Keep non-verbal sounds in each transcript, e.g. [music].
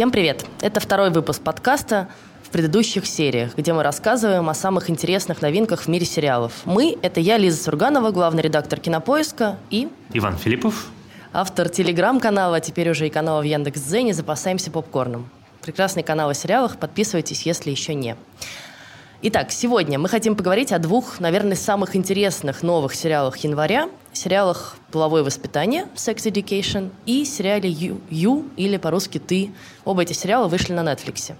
Всем привет! Это второй выпуск подкаста в предыдущих сериях, где мы рассказываем о самых интересных новинках в мире сериалов. Мы – это я, Лиза Сурганова, главный редактор «Кинопоиска» и… Иван Филиппов. Автор телеграм-канала, а теперь уже и канала в Яндекс.Дзене «Запасаемся попкорном». Прекрасный канал о сериалах, подписывайтесь, если еще не. Итак, сегодня мы хотим поговорить о двух, наверное, самых интересных новых сериалах января. Сериалах «Половое воспитание» (Sex Education и сериале «You», «You» или по-русски «Ты». Оба эти сериала вышли на Netflix.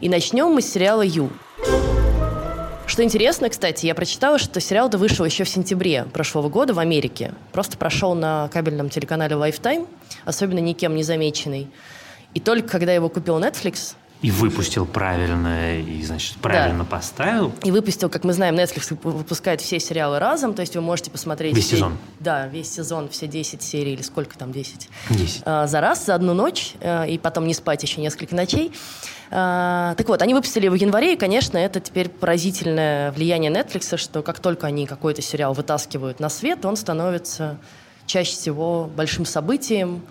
И начнем мы с сериала «You». Что интересно, кстати, я прочитала, что сериал-то вышел еще в сентябре прошлого года в Америке. Просто прошел на кабельном телеканале Lifetime, особенно никем не замеченный. И только когда его купил Netflix, и выпустил правильно, и, значит, правильно да. поставил. И выпустил, как мы знаем, Netflix выпускает все сериалы разом, то есть вы можете посмотреть... Весь все, сезон. Да, весь сезон, все 10 серий, или сколько там, 10? 10. А, за раз, за одну ночь, а, и потом не спать еще несколько ночей. А, так вот, они выпустили его в январе, и, конечно, это теперь поразительное влияние Netflix, что как только они какой-то сериал вытаскивают на свет, он становится чаще всего большим событием,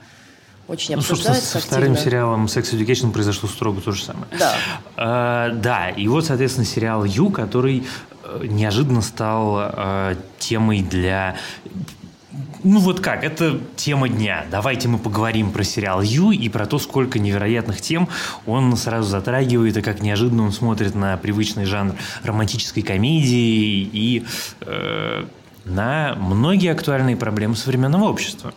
очень ну, обсуждается со вторым сериалом Sex Education произошло строго то же самое. Да. А, да, и вот, соответственно, сериал Ю, который э, неожиданно стал а, темой для ну вот как, это тема дня. Давайте мы поговорим про сериал Ю и про то, сколько невероятных тем он сразу затрагивает, и как неожиданно он смотрит на привычный жанр романтической комедии и э, на многие актуальные проблемы современного общества.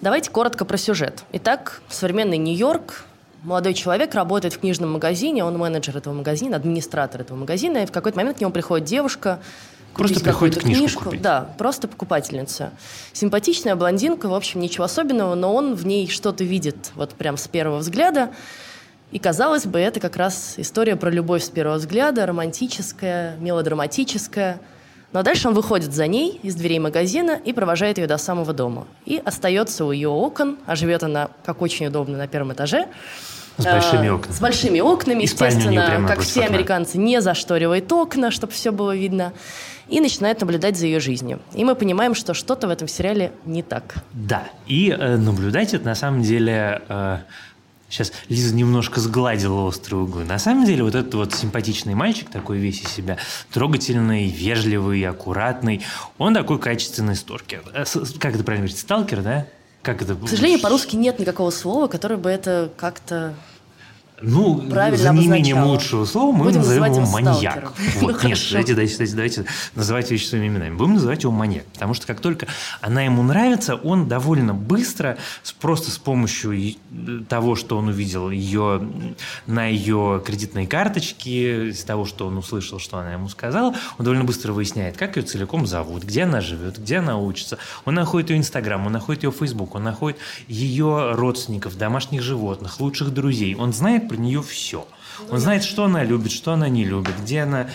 Давайте коротко про сюжет. Итак, современный Нью-Йорк, молодой человек работает в книжном магазине, он менеджер этого магазина, администратор этого магазина, и в какой-то момент к нему приходит девушка, Просто приходит книжку, книжку купить. Да, просто покупательница. Симпатичная блондинка, в общем, ничего особенного, но он в ней что-то видит вот прям с первого взгляда. И, казалось бы, это как раз история про любовь с первого взгляда, романтическая, мелодраматическая – но дальше он выходит за ней из дверей магазина и провожает ее до самого дома. И остается у ее окон, а живет она, как очень удобно, на первом этаже. С большими а, окнами. С большими окнами, естественно, как все окна. американцы, не зашторивает окна, чтобы все было видно. И начинает наблюдать за ее жизнью. И мы понимаем, что что-то в этом сериале не так. Да, и э, наблюдать это на самом деле... Э, Сейчас Лиза немножко сгладила острые углы. На самом деле вот этот вот симпатичный мальчик, такой весь из себя, трогательный, вежливый, аккуратный, он такой качественный сталкер. Э, как это правильно говорить? Сталкер, да? Как это? К сожалению, по-русски нет никакого слова, которое бы это как-то ну, Правильно за неимением лучшего слова мы Будем назовем его маньяк. [laughs] Вот, нет, давайте, давайте, давайте называть вещи своими именами. Будем называть его маньяк. Потому что как только она ему нравится, он довольно быстро, просто с помощью того, что он увидел ее на ее кредитной карточке, из того, что он услышал, что она ему сказала, он довольно быстро выясняет, как ее целиком зовут, где она живет, где она учится. Он находит ее Инстаграм, он находит ее Фейсбук, он находит ее родственников, домашних животных, лучших друзей. Он знает про нее все. Он знает, что она любит, что она не любит, где она,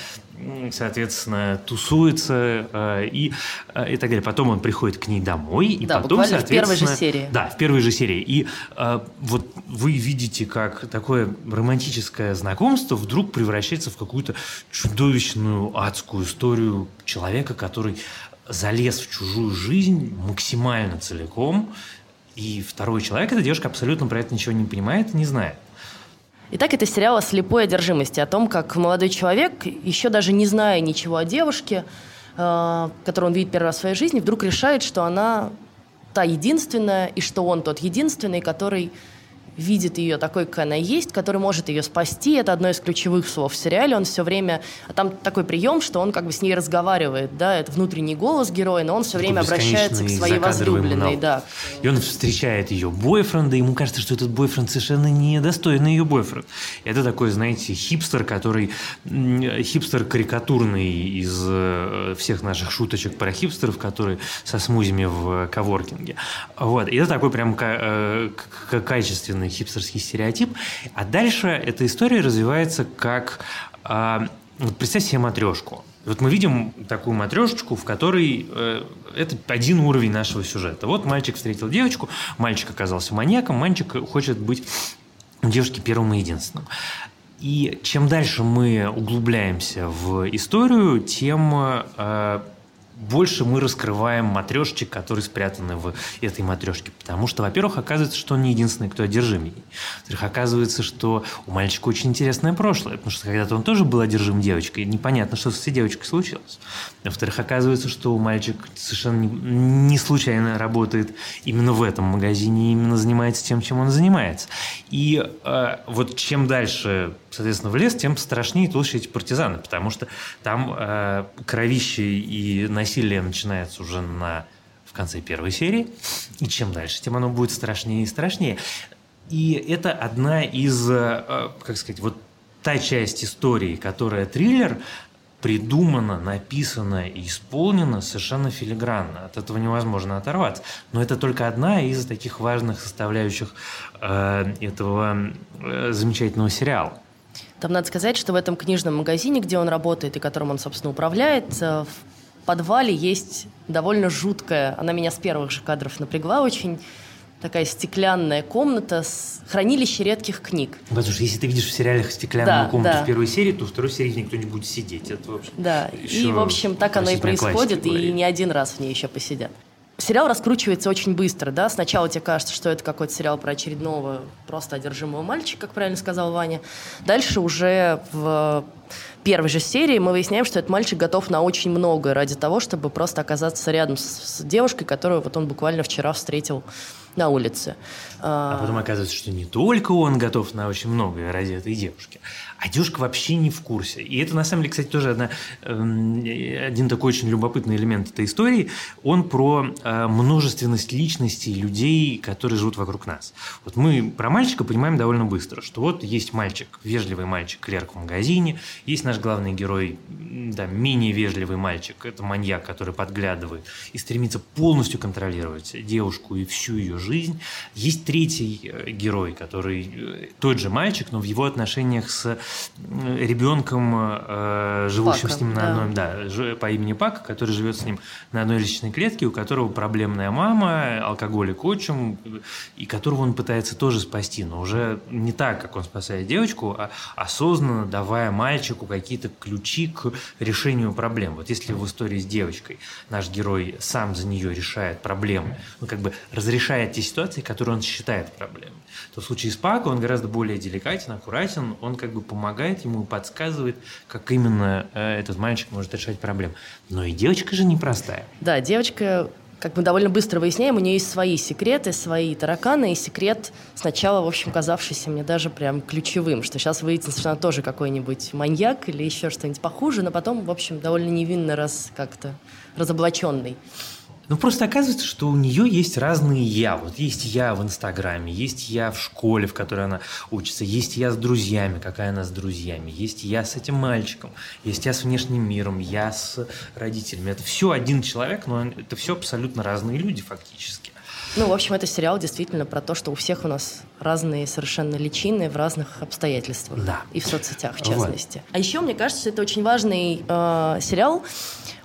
соответственно, тусуется э, и, э, и так далее. Потом он приходит к ней домой, и да, потом, соответственно... в первой же серии. Да, в первой же серии. И э, вот вы видите, как такое романтическое знакомство вдруг превращается в какую-то чудовищную адскую историю человека, который залез в чужую жизнь максимально целиком, и второй человек, эта девушка абсолютно про это ничего не понимает и не знает. Итак, это сериал о слепой одержимости, о том, как молодой человек, еще даже не зная ничего о девушке, э, которую он видит первый раз в своей жизни, вдруг решает, что она та единственная, и что он тот единственный, который видит ее такой, какая она есть, который может ее спасти. Это одно из ключевых слов в сериале. Он все время... А там такой прием, что он как бы с ней разговаривает, да, это внутренний голос героя, но он все время обращается к своей возлюбленной, да. И он встречает ее бойфренда, ему кажется, что этот бойфренд совершенно недостойный ее бойфренд. Это такой, знаете, хипстер, который... Хипстер карикатурный из э, всех наших шуточек про хипстеров, которые со смузями в коворкинге. Вот. И это такой прям э, качественный определенный хипстерский стереотип. А дальше эта история развивается как... Э, вот представь себе матрешку. Вот мы видим такую матрешечку, в которой э, это один уровень нашего сюжета. Вот мальчик встретил девочку, мальчик оказался маньяком, мальчик хочет быть у девушки первым и единственным. И чем дальше мы углубляемся в историю, тем э, больше мы раскрываем матрешечек, которые спрятаны в этой матрешке. Потому что, во-первых, оказывается, что он не единственный, кто одержим ей. Во-вторых, оказывается, что у мальчика очень интересное прошлое, потому что когда-то он тоже был одержим девочкой, и непонятно, что с этой девочкой случилось. Во-вторых, оказывается, что мальчик совершенно не случайно работает именно в этом магазине, именно занимается тем, чем он занимается. И э, вот чем дальше, соответственно, в лес, тем страшнее и толще эти партизаны, потому что там э, кровище и насилие начинается уже на в конце первой серии, и чем дальше, тем оно будет страшнее и страшнее. И это одна из, э, как сказать, вот та часть истории, которая триллер, придумано, написано и исполнено совершенно филигранно. От этого невозможно оторваться. Но это только одна из таких важных составляющих э, этого э, замечательного сериала. Там надо сказать, что в этом книжном магазине, где он работает и которым он, собственно, управляет, э, в подвале есть довольно жуткая, она меня с первых же кадров напрягла очень, такая стеклянная комната с хранилище редких книг. Потому что если ты видишь в сериалах стеклянную да, комнату да. в первой серии, то в второй серии никто не будет сидеть. Это, в общем, да, и, в общем, так оно и происходит, и не один раз в ней еще посидят. Сериал раскручивается очень быстро, да. Сначала тебе кажется, что это какой-то сериал про очередного просто одержимого мальчика, как правильно сказал Ваня. Дальше уже в первой же серии мы выясняем, что этот мальчик готов на очень многое ради того, чтобы просто оказаться рядом с, с девушкой, которую вот он буквально вчера встретил на улице. А потом оказывается, что не только он готов на очень многое ради этой девушки, а девушка вообще не в курсе. И это, на самом деле, кстати, тоже одна, эм, один такой очень любопытный элемент этой истории. Он про э, множественность личностей людей, которые живут вокруг нас. Вот мы про мальчика понимаем довольно быстро, что вот есть мальчик, вежливый мальчик, клерк в магазине, есть наш главный герой, да, менее вежливый мальчик, это маньяк, который подглядывает и стремится полностью контролировать девушку и всю ее жизнь. Есть третий э, герой, который э, тот же мальчик, но в его отношениях с ребенком, э, живущим Пака, с ним на да. одной, да, по имени Пак, который живет с ним на одной личной клетке, у которого проблемная мама, алкоголик отчим, и которого он пытается тоже спасти, но уже не так, как он спасает девочку, а осознанно давая мальчику какие-то ключи к решению проблем. Вот если в истории с девочкой наш герой сам за нее решает проблемы, ну, как бы разрешает те ситуации, которые он считает проблемами, то в случае с Пако он гораздо более деликатен, аккуратен, он как бы помогает ему и подсказывает, как именно э, этот мальчик может решать проблем. Но и девочка же непростая. Да, девочка как мы довольно быстро выясняем, у нее есть свои секреты, свои тараканы, и секрет сначала, в общем, казавшийся мне даже прям ключевым, что сейчас что она тоже какой-нибудь маньяк или еще что-нибудь похуже, но потом, в общем, довольно невинно раз как-то разоблаченный. Ну, просто оказывается, что у нее есть разные «я». Вот есть «я» в Инстаграме, есть «я» в школе, в которой она учится, есть «я» с друзьями, какая она с друзьями, есть «я» с этим мальчиком, есть «я» с внешним миром, «я» с родителями. Это все один человек, но это все абсолютно разные люди фактически. Ну, в общем, это сериал действительно про то, что у всех у нас разные совершенно личины в разных обстоятельствах. Да. И в соцсетях, в частности. Вот. А еще, мне кажется, это очень важный э, сериал.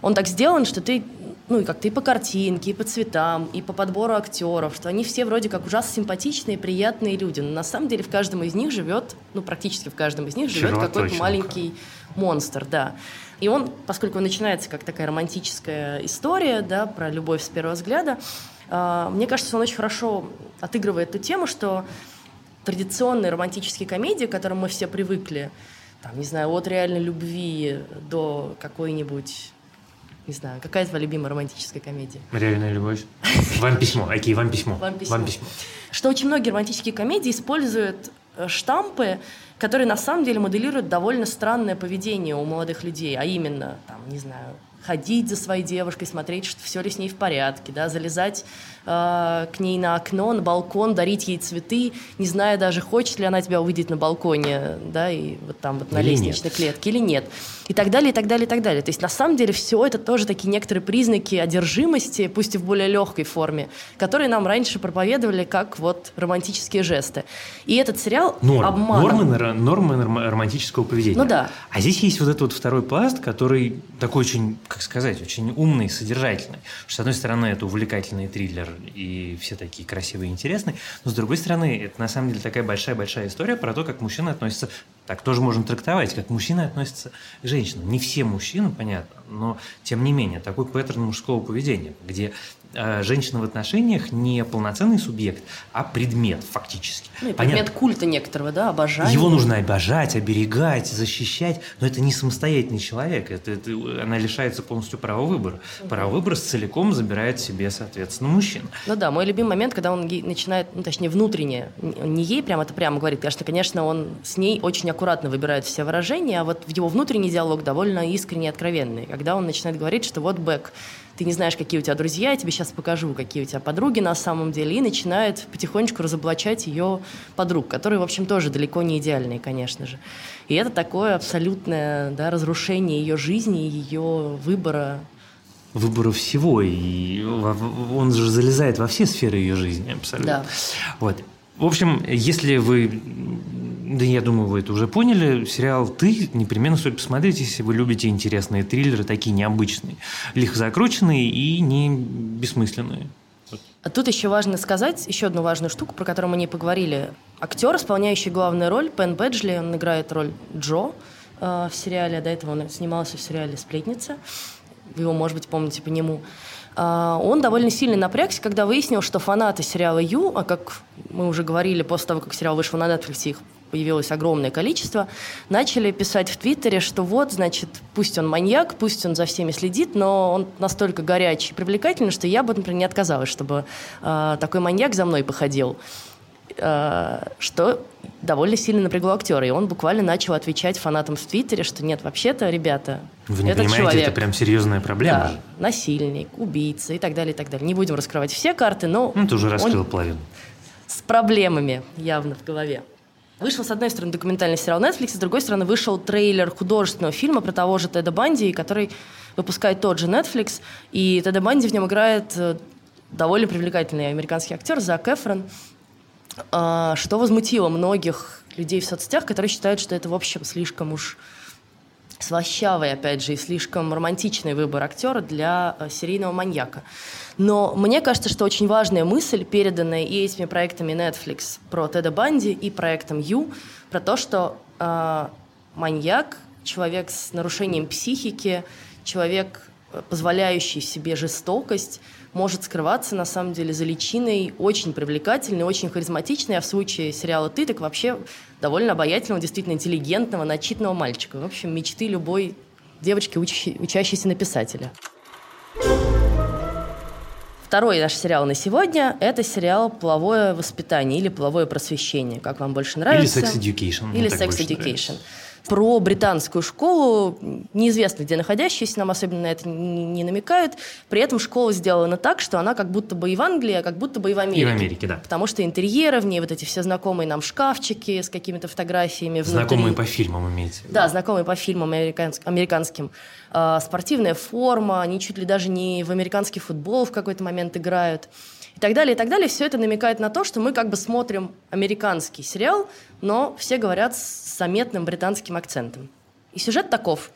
Он так сделан, что ты ну и как-то и по картинке, и по цветам, и по подбору актеров, что они все вроде как ужасно симпатичные, приятные люди. Но на самом деле в каждом из них живет, ну практически в каждом из них живет какой-то маленький монстр, да. И он, поскольку он начинается как такая романтическая история, да, про любовь с первого взгляда, э, мне кажется, он очень хорошо отыгрывает эту тему, что традиционные романтические комедии, к которым мы все привыкли, там, не знаю, от реальной любви до какой-нибудь не знаю, какая твоя любимая романтическая комедия? Реальная любовь. [laughs] Вам письмо. Окей, вам письмо. Вам письмо. Вам письмо. Что очень многие романтические комедии используют э, штампы, которые на самом деле моделируют довольно странное поведение у молодых людей, а именно, там, не знаю, ходить за своей девушкой, смотреть, что все ли с ней в порядке, да, залезать э, к ней на окно, на балкон, дарить ей цветы, не зная даже, хочет ли она тебя увидеть на балконе, да, и вот там вот на или лестничной нет. клетке или нет. И так далее, и так далее, и так далее. То есть на самом деле все это тоже такие некоторые признаки одержимости, пусть и в более легкой форме, которые нам раньше проповедовали как вот романтические жесты. И этот сериал Норм. обманывал. Нормы, нормы романтического поведения. Ну да. А здесь есть вот этот вот второй пласт, который такой очень, как сказать, очень умный, содержательный. Что, с одной стороны, это увлекательный триллер, и все такие красивые и интересные, но с другой стороны, это на самом деле такая большая-большая история про то, как мужчины относятся Так тоже можно трактовать, как мужчины относятся к женщинам. Не все мужчины, понятно, но тем не менее такой паттерн мужского поведения, где Э, женщина в отношениях не полноценный субъект, а предмет фактически. Ну, предмет Понятно. культа некоторого, да, обожания. Его нужно обожать, оберегать, защищать, но это не самостоятельный человек, это, это, она лишается полностью права выбора. Угу. Право выбора целиком забирает себе, соответственно, мужчина. Ну да, мой любимый момент, когда он начинает, ну точнее внутренне, не ей прямо это прямо говорит, потому что, конечно, он с ней очень аккуратно выбирает все выражения, а вот в его внутренний диалог довольно искренний и откровенный, когда он начинает говорить, что вот Бэк, ты не знаешь, какие у тебя друзья, я тебе сейчас покажу, какие у тебя подруги на самом деле, и начинает потихонечку разоблачать ее подруг, которые, в общем, тоже далеко не идеальные, конечно же. И это такое абсолютное да, разрушение ее жизни, ее выбора выбора всего, и он же залезает во все сферы ее жизни абсолютно. Да. Вот. В общем, если вы да я думаю, вы это уже поняли. Сериал «Ты» непременно стоит посмотреть, если вы любите интересные триллеры, такие необычные, лихо закрученные и не бессмысленные. А тут еще важно сказать еще одну важную штуку, про которую мы не поговорили. Актер, исполняющий главную роль, Пен Бэджли, он играет роль Джо э, в сериале. До этого он снимался в сериале «Сплетница». Вы его, может быть, помните по нему. Э, он довольно сильно напрягся, когда выяснил, что фанаты сериала «Ю», а как мы уже говорили, после того, как сериал вышел на Netflix, их появилось огромное количество, начали писать в Твиттере, что вот, значит, пусть он маньяк, пусть он за всеми следит, но он настолько горячий и привлекательный, что я бы, например, не отказалась, чтобы э, такой маньяк за мной походил. Э, что довольно сильно напрягло актера. И он буквально начал отвечать фанатам в Твиттере, что нет, вообще-то, ребята, Вы не понимаете, человек, это прям серьезная проблема да, насильник, убийца и так далее, и так далее. Не будем раскрывать все карты, но... Ну, ты уже раскрыл половину. С проблемами явно в голове. Вышел, с одной стороны, документальный сериал Netflix, с другой стороны, вышел трейлер художественного фильма про того же Теда Банди, который выпускает тот же Netflix. И Теда Банди в нем играет э, довольно привлекательный американский актер Зак Эфрон, а, что возмутило многих людей в соцсетях, которые считают, что это, в общем, слишком уж слащавый, опять же, и слишком романтичный выбор актера для э, серийного маньяка. Но мне кажется, что очень важная мысль, переданная и этими проектами Netflix про Теда Банди, и проектом Ю, про то, что э, маньяк, человек с нарушением психики, человек, позволяющий себе жестокость, может скрываться на самом деле за личиной очень привлекательной, очень харизматичной, а в случае сериала «Ты» так вообще довольно обаятельного, действительно интеллигентного, начитанного мальчика. В общем, мечты любой девочки, учащей, учащейся на писателя. Второй наш сериал на сегодня – это сериал «Половое воспитание» или «Половое просвещение», как вам больше нравится. Или «Sex Education». Или «Sex Education» про британскую школу, неизвестно где находящуюся, нам особенно на это не намекают. При этом школа сделана так, что она как будто бы и в Англии, а как будто бы и в Америке. И в Америке, да. Потому что интерьеры в ней, вот эти все знакомые нам шкафчики с какими-то фотографиями внутри. Знакомые по фильмам имеете? Да, знакомые по фильмам американским. американским. А, спортивная форма, они чуть ли даже не в американский футбол в какой-то момент играют и так далее, и так далее. Все это намекает на то, что мы как бы смотрим американский сериал, но все говорят с заметным британским акцентом. И сюжет таков,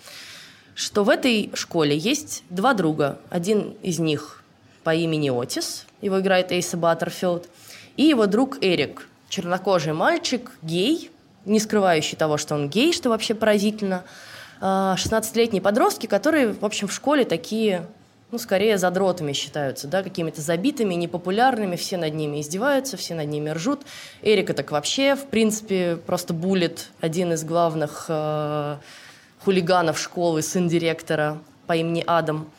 что в этой школе есть два друга. Один из них по имени Отис, его играет Эйса Баттерфилд, и его друг Эрик, чернокожий мальчик, гей, не скрывающий того, что он гей, что вообще поразительно. 16-летние а, подростки, которые, в общем, в школе такие ну, скорее задротами считаются, да, какими-то забитыми, непопулярными, все над ними издеваются, все над ними ржут. Эрика так вообще, в принципе, просто булит один из главных э, хулиганов школы, сын директора по имени Адам.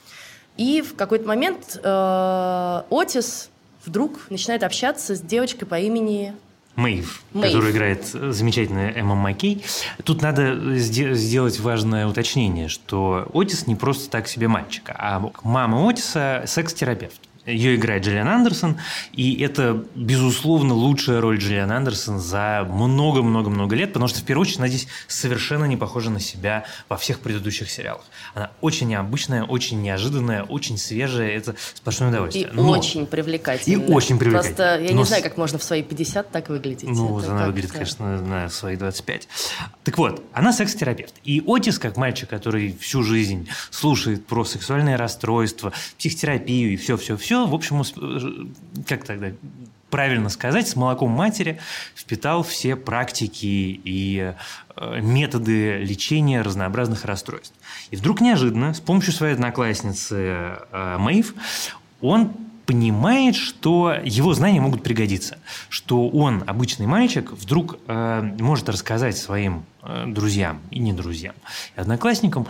И в какой-то момент э, Отис вдруг начинает общаться с девочкой по имени Мэйв, Мэйв, которую играет замечательная Эмма Маккей. Тут надо сделать важное уточнение, что Отис не просто так себе мальчик, а мама Отиса – секс-терапевт. Ее играет Джиллиан Андерсон, и это, безусловно, лучшая роль Джиллиан Андерсон за много-много-много лет, потому что, в первую очередь, она здесь совершенно не похожа на себя во всех предыдущих сериалах. Она очень необычная, очень неожиданная, очень свежая, это сплошное удовольствие. И Но... очень привлекательная. И очень привлекательная. Просто я Но... не знаю, как можно в свои 50 так выглядеть. Ну, вот она выглядит, конечно, на свои 25. Так вот, она секс-терапевт. И Отис, как мальчик, который всю жизнь слушает про сексуальные расстройства, психотерапию и все-все-все, все, в общем, э, как тогда, правильно сказать, с молоком матери впитал все практики и э, методы лечения разнообразных расстройств. И вдруг неожиданно, с помощью своей одноклассницы э, Мэйв, он понимает, что его знания могут пригодиться, что он, обычный мальчик, вдруг э, может рассказать своим э, друзьям и не друзьям, и одноклассникам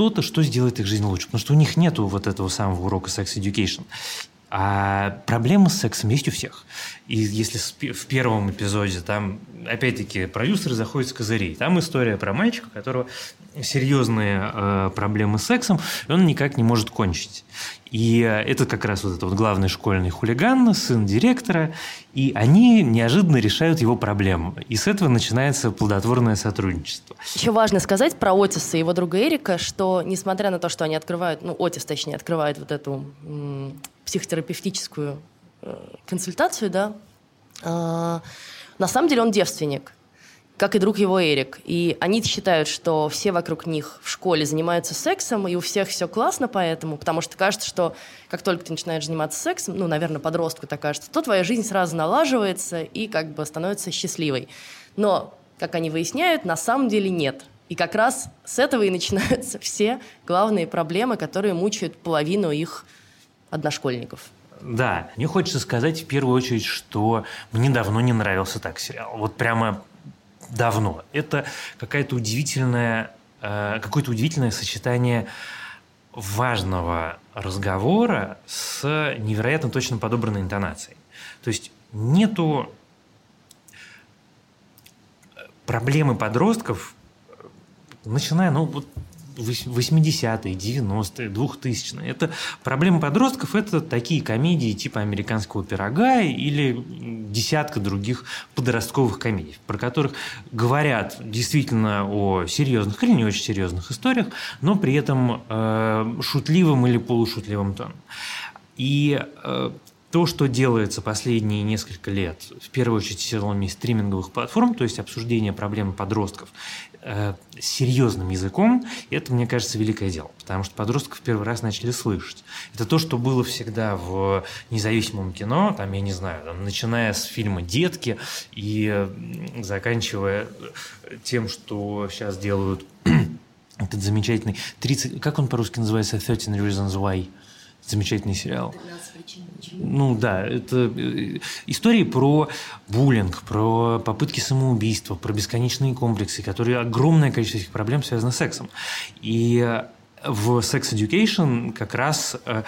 что-то, что сделает их жизнь лучше, потому что у них нет вот этого самого урока Sex Education. А проблемы с сексом есть у всех. И если в первом эпизоде там, опять-таки, продюсеры заходят с козырей, там история про мальчика, у которого серьезные э, проблемы с сексом, и он никак не может кончить. И это как раз вот этот вот главный школьный хулиган, сын директора, и они неожиданно решают его проблему. И с этого начинается плодотворное сотрудничество. Еще важно сказать про Отиса и его друга Эрика, что несмотря на то, что они открывают, ну, Отис, точнее, открывает вот эту психотерапевтическую э, консультацию, да, э, на самом деле он девственник как и друг его Эрик. И они считают, что все вокруг них в школе занимаются сексом, и у всех все классно поэтому, потому что кажется, что как только ты начинаешь заниматься сексом, ну, наверное, подростку так кажется, то твоя жизнь сразу налаживается и как бы становится счастливой. Но, как они выясняют, на самом деле нет. И как раз с этого и начинаются [laughs] все главные проблемы, которые мучают половину их одношкольников. Да, мне хочется сказать в первую очередь, что мне давно не нравился так сериал. Вот прямо давно. Это какая-то удивительная, э, какое-то удивительное сочетание важного разговора с невероятно точно подобранной интонацией. То есть нету проблемы подростков, начиная, ну, вот 80-е, 90-е, 2000-е. Это проблема подростков – это такие комедии типа «Американского пирога» или десятка других подростковых комедий, про которых говорят действительно о серьезных или не очень серьезных историях, но при этом э, шутливым или полушутливым тоном. И э, то, что делается последние несколько лет, в первую очередь силами стриминговых платформ, то есть обсуждение проблем подростков, э, серьезным языком, это, мне кажется, великое дело, потому что подростков первый раз начали слышать. Это то, что было всегда в независимом кино, там, я не знаю, там, начиная с фильма «Детки» и заканчивая тем, что сейчас делают [clears throat] этот замечательный 30... Как он по-русски называется? 13 Reasons Why. Замечательный сериал. 13 ну да, это э, истории про буллинг, про попытки самоубийства, про бесконечные комплексы, которые огромное количество этих проблем связано с сексом. И в Sex Education как раз э,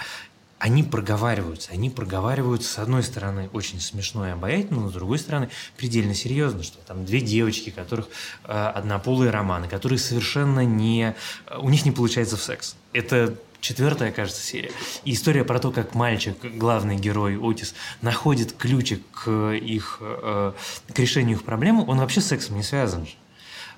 они проговариваются. Они проговариваются, с одной стороны, очень смешно и обаятельно, но с другой стороны, предельно серьезно, что там две девочки, которых э, однополые романы, которые совершенно не... У них не получается в секс. Это четвертая, кажется, серия. И история про то, как мальчик, главный герой Отис, находит ключик к их э, к решению их проблемы, он вообще с сексом не связан же.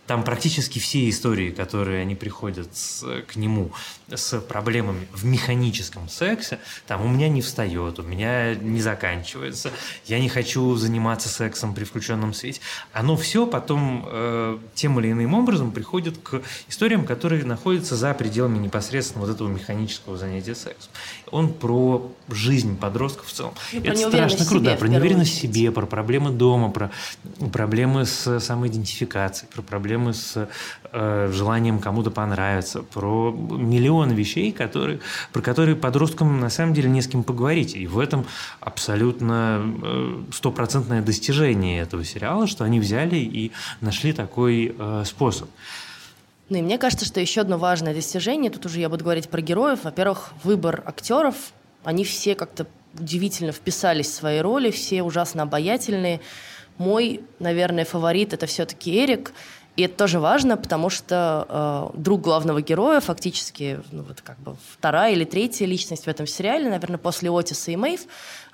Там практически все истории, которые они приходят с, к нему с проблемами в механическом сексе, там у меня не встает, у меня не заканчивается, я не хочу заниматься сексом при включенном свете. Оно все потом э, тем или иным образом приходит к историям, которые находятся за пределами непосредственно вот этого механического занятия сексом. Он про жизнь подростков в целом. И Это страшно круто, да, про неуверенность в себе, про проблемы дома, про проблемы с самоидентификацией, про проблемы проблемы с э, желанием кому-то понравиться, про миллион вещей, которые, про которые подросткам на самом деле не с кем поговорить. И в этом абсолютно э, стопроцентное достижение этого сериала, что они взяли и нашли такой э, способ. Ну и мне кажется, что еще одно важное достижение, тут уже я буду говорить про героев. Во-первых, выбор актеров, они все как-то удивительно вписались в свои роли, все ужасно обаятельные. Мой, наверное, фаворит это все-таки Эрик. И это тоже важно, потому что э, друг главного героя, фактически, ну, вот как бы вторая или третья личность в этом сериале, наверное, после Отиса и Мэйв,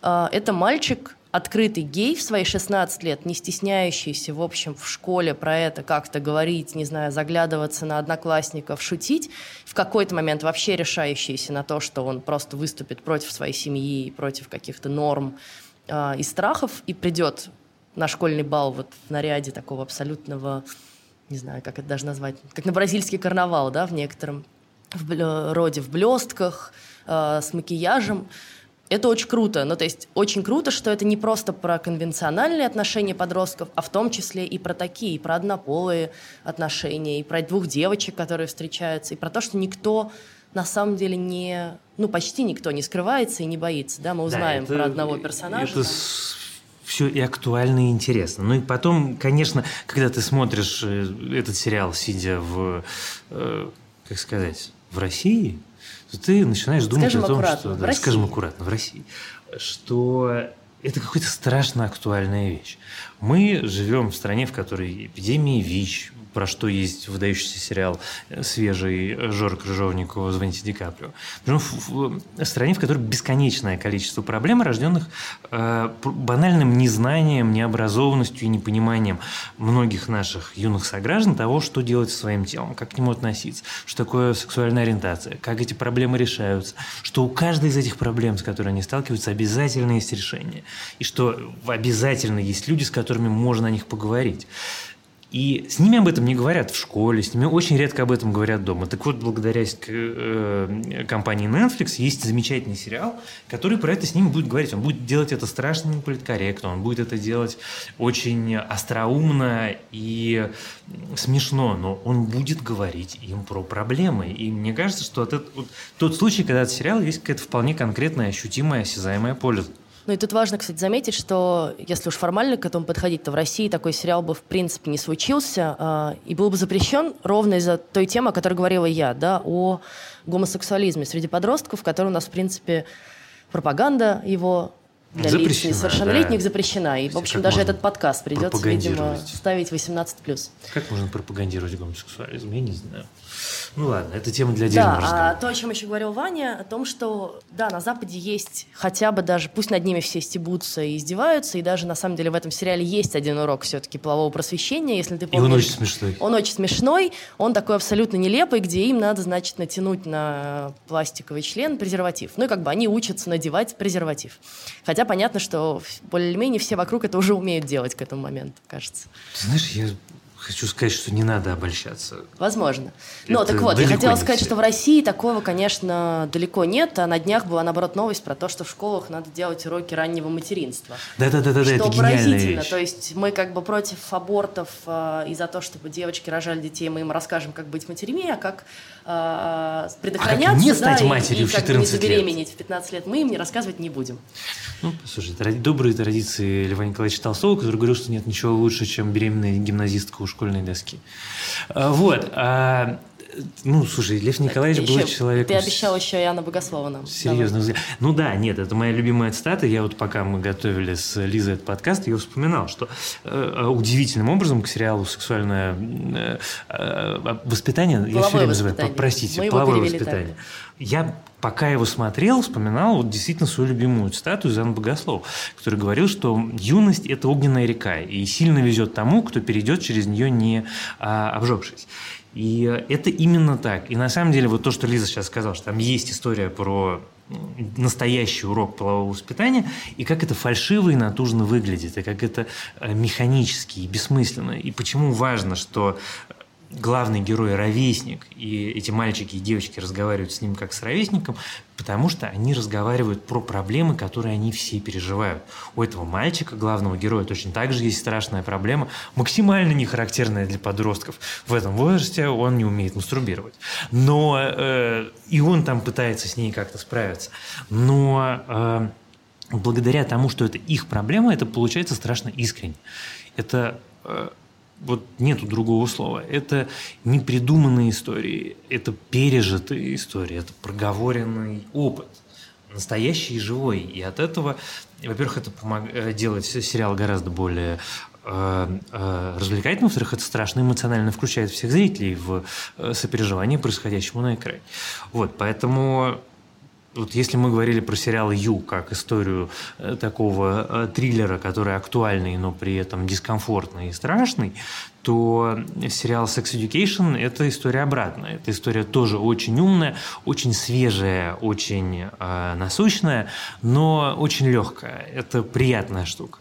э, это мальчик, открытый гей в свои 16 лет, не стесняющийся, в общем, в школе про это как-то говорить, не знаю, заглядываться на одноклассников, шутить, в какой-то момент вообще решающийся на то, что он просто выступит против своей семьи, против каких-то норм э, и страхов, и придет на школьный бал вот в наряде такого абсолютного не знаю, как это даже назвать, как на бразильский карнавал, да, в некотором в роде, в блестках, э, с макияжем. это очень круто. Ну, то есть очень круто, что это не просто про конвенциональные отношения подростков, а в том числе и про такие, и про однополые отношения, и про двух девочек, которые встречаются, и про то, что никто на самом деле не, ну, почти никто не скрывается и не боится, да, мы узнаем да, это, про одного персонажа. Это все и актуально, и интересно. Ну и потом, конечно, когда ты смотришь э, этот сериал, сидя в, э, как сказать, в России, то ты начинаешь думать скажем о том, что, да, скажем аккуратно, в России, что это какая-то страшно актуальная вещь. Мы живем в стране, в которой эпидемии ВИЧ, про что есть выдающийся сериал э, свежий Жора Крыжовникова «Звоните Ди Каприо». Живем в, в стране, в которой бесконечное количество проблем, рожденных э, банальным незнанием, необразованностью и непониманием многих наших юных сограждан того, что делать со своим телом, как к нему относиться, что такое сексуальная ориентация, как эти проблемы решаются, что у каждой из этих проблем, с которыми они сталкиваются, обязательно есть решение, и что обязательно есть люди, с которыми можно о них поговорить. И с ними об этом не говорят в школе, с ними очень редко об этом говорят дома. Так вот, благодаря э, компании Netflix есть замечательный сериал, который про это с ними будет говорить. Он будет делать это страшно политкорректно, он будет это делать очень остроумно и смешно, но он будет говорить им про проблемы. И мне кажется, что от вот, тот случай, когда этот сериал есть какая-то вполне конкретная, ощутимая, осязаемая польза. Ну и тут важно, кстати, заметить, что если уж формально к этому подходить, то в России такой сериал бы в принципе не случился э, и был бы запрещен ровно из-за той темы, о которой говорила я, да, о гомосексуализме среди подростков, который у нас, в принципе, пропаганда его для лиц несовершеннолетних да. запрещена. И, в общем, даже этот подкаст придется, видимо, ставить 18+. Как можно пропагандировать гомосексуализм? Я не знаю. Ну ладно, это тема для отдельного да, разговора. А то, о чем еще говорил Ваня, о том, что да, на Западе есть хотя бы даже, пусть над ними все стебутся и издеваются, и даже на самом деле в этом сериале есть один урок все-таки полового просвещения, если ты помнишь. И он очень смешной. Он очень смешной, он такой абсолютно нелепый, где им надо, значит, натянуть на пластиковый член презерватив. Ну и как бы они учатся надевать презерватив. Хотя понятно, что более-менее все вокруг это уже умеют делать к этому моменту, кажется. Ты знаешь, я Хочу сказать, что не надо обольщаться. Возможно. Но так вот, я хотела сказать, все. что в России такого, конечно, далеко нет. А на днях была, наоборот, новость про то, что в школах надо делать уроки раннего материнства. Да-да-да, что это поразительно. То есть мы как бы против абортов э, и за то, чтобы девочки рожали детей, мы им расскажем, как быть матерями, а как э, предохраняться, а как не стать да, матерью и, в 14 и как не забеременеть лет. в 15 лет, мы им не рассказывать не будем. Ну, слушай, добрые традиции Льва Николаевича Толстого, который говорил, что нет ничего лучше, чем беременная гимназистка у школьной доски. А, вот. Ну, слушай, Лев Николаевич был человек... Ты обещал еще Иоанна Богослова нам. Серьезно. Давай. Ну да, нет, это моя любимая цитата. Я вот пока мы готовили с Лизой этот подкаст, я вспоминал, что э, удивительным образом к сериалу «Сексуальное э, э, воспитание», половое я все время называю, простите, мы половое воспитание. Так. Я пока его смотрел, вспоминал вот действительно свою любимую цитату из Анны Богослов, который говорил, что юность – это огненная река, и сильно везет тому, кто перейдет через нее, не а, обжегшись. И это именно так. И на самом деле вот то, что Лиза сейчас сказала, что там есть история про настоящий урок полового воспитания, и как это фальшиво и натужно выглядит, и как это э, механически и бессмысленно. И почему важно, что главный герой ровесник, и эти мальчики и девочки разговаривают с ним как с ровесником, потому что они разговаривают про проблемы, которые они все переживают. У этого мальчика, главного героя, точно так же есть страшная проблема, максимально не характерная для подростков. В этом возрасте он не умеет мастурбировать. Но э, и он там пытается с ней как-то справиться. Но э, благодаря тому, что это их проблема, это получается страшно искренне. Это э, вот нету другого слова. Это не придуманные истории, это пережитые истории, это проговоренный опыт, настоящий и живой. И от этого, во-первых, это помогает э, делать сериал гораздо более э, э, развлекательным, во-вторых, это страшно эмоционально включает всех зрителей в сопереживание происходящему на экране. Вот, поэтому вот если мы говорили про сериал «Ю» как историю э, такого э, триллера, который актуальный, но при этом дискомфортный и страшный, то сериал «Sex Education» – это история обратная. Это история тоже очень умная, очень свежая, очень э, насущная, но очень легкая. Это приятная штука,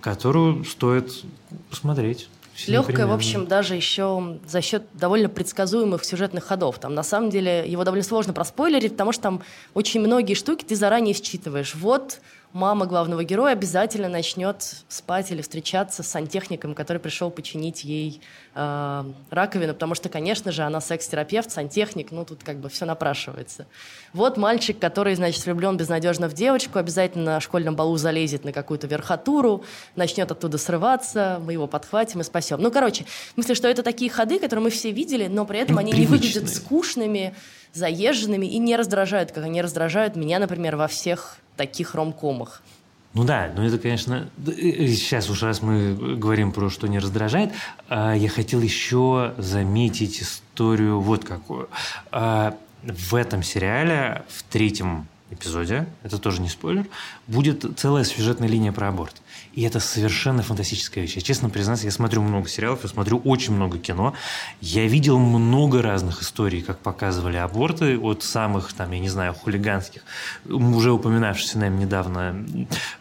которую стоит посмотреть. Легкая, в общем, даже еще за счет довольно предсказуемых сюжетных ходов. Там, на самом деле, его довольно сложно проспойлерить, потому что там очень многие штуки ты заранее считываешь. Вот мама главного героя обязательно начнет спать или встречаться с сантехником, который пришел починить ей э, раковину, потому что, конечно же, она секс-терапевт, сантехник, ну тут как бы все напрашивается. Вот мальчик, который, значит, влюблен безнадежно в девочку, обязательно на школьном балу залезет на какую-то верхотуру, начнет оттуда срываться, мы его подхватим и спасем. Ну, короче, в смысле, что это такие ходы, которые мы все видели, но при этом ну, они привычные. не выглядят скучными, заезженными и не раздражают, как они раздражают меня, например, во всех таких ромкомах. Ну да, ну это, конечно, сейчас уж раз мы говорим про что не раздражает, а, я хотел еще заметить историю вот какую. А, в этом сериале, в третьем эпизоде, это тоже не спойлер, будет целая сюжетная линия про аборт. И это совершенно фантастическая вещь. Я честно признаться, я смотрю много сериалов, я смотрю очень много кино. Я видел много разных историй, как показывали аборты, от самых, там, я не знаю, хулиганских, уже упоминавшихся нами недавно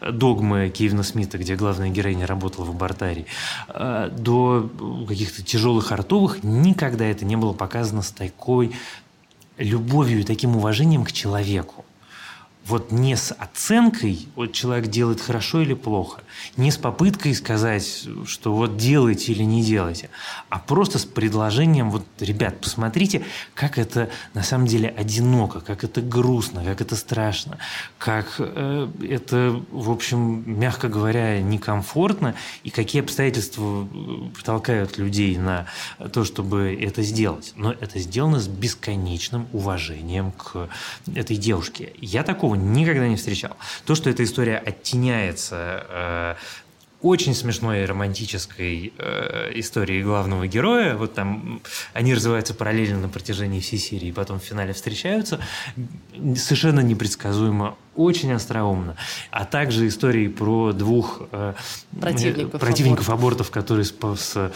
догмы Кевина Смита, где главная героиня работала в абортарии, э, до каких-то тяжелых артовых. Никогда это не было показано с такой любовью и таким уважением к человеку вот не с оценкой, вот человек делает хорошо или плохо, не с попыткой сказать, что вот делайте или не делайте, а просто с предложением, вот, ребят, посмотрите, как это на самом деле одиноко, как это грустно, как это страшно, как э, это, в общем, мягко говоря, некомфортно, и какие обстоятельства э, толкают людей на то, чтобы это сделать. Но это сделано с бесконечным уважением к этой девушке. Я такого такого никогда не встречал. То, что эта история оттеняется э, очень смешной романтической э, истории главного героя. Вот там они развиваются параллельно на протяжении всей серии, и потом в финале встречаются. Совершенно непредсказуемо, очень остроумно. А также истории про двух э, противников, противников абортов, которые с, с Э,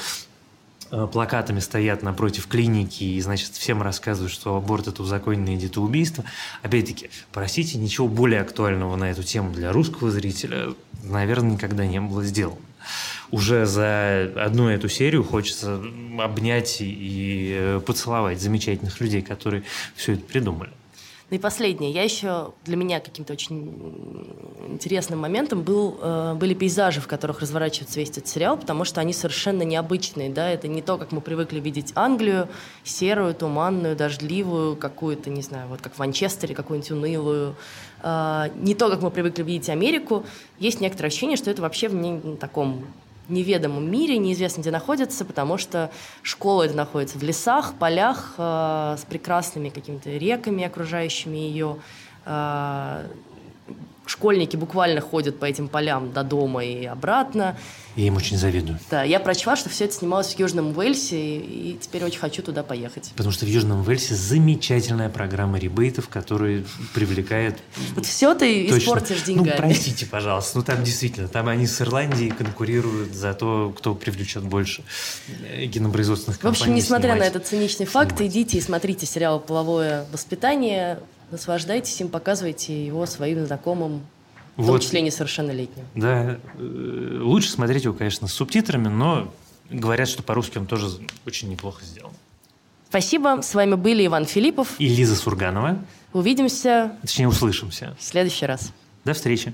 плакатами стоят напротив клиники и, значит, всем рассказывают, что аборт – это узаконенное детоубийство. Опять-таки, простите, ничего более актуального на эту тему для русского зрителя, наверное, никогда не было сделано. Уже за одну эту серию хочется обнять и э, поцеловать замечательных людей, которые все это придумали. Ну и последнее. Я еще для меня каким-то очень интересным моментом был, э, были пейзажи, в которых разворачивается весь этот сериал, потому что они совершенно необычные. Да? Это не то, как мы привыкли видеть Англию, серую, туманную, дождливую, какую-то, не знаю, вот как в Манчестере, какую-нибудь унылую. Э, не то, как мы привыкли видеть Америку. Есть некоторое ощущение, что это вообще в не таком неведомом мире, неизвестно, где находится, потому что школа это находится в лесах, полях э, с прекрасными какими-то реками, окружающими ее. Э, школьники буквально ходят по этим полям до дома и обратно. Я им очень завидую. Да, я прочла, что все это снималось в Южном Уэльсе, и, и теперь очень хочу туда поехать. Потому что в Южном Уэльсе замечательная программа ребейтов, которая привлекает... Вот все ты точно. испортишь ну, деньгами. Ну, простите, пожалуйста, ну там действительно, там они с Ирландией конкурируют за то, кто привлечет больше кинопроизводственных компаний. В общем, несмотря снимать. на этот циничный факт, снимать. идите и смотрите сериал «Половое воспитание», наслаждайтесь им, показывайте его своим знакомым, в вот, том числе несовершеннолетним. Да, э, лучше смотреть его, конечно, с субтитрами, но говорят, что по-русски он тоже очень неплохо сделан. Спасибо. С вами были Иван Филиппов и Лиза Сурганова. Увидимся. Точнее, услышимся. В следующий раз. До встречи.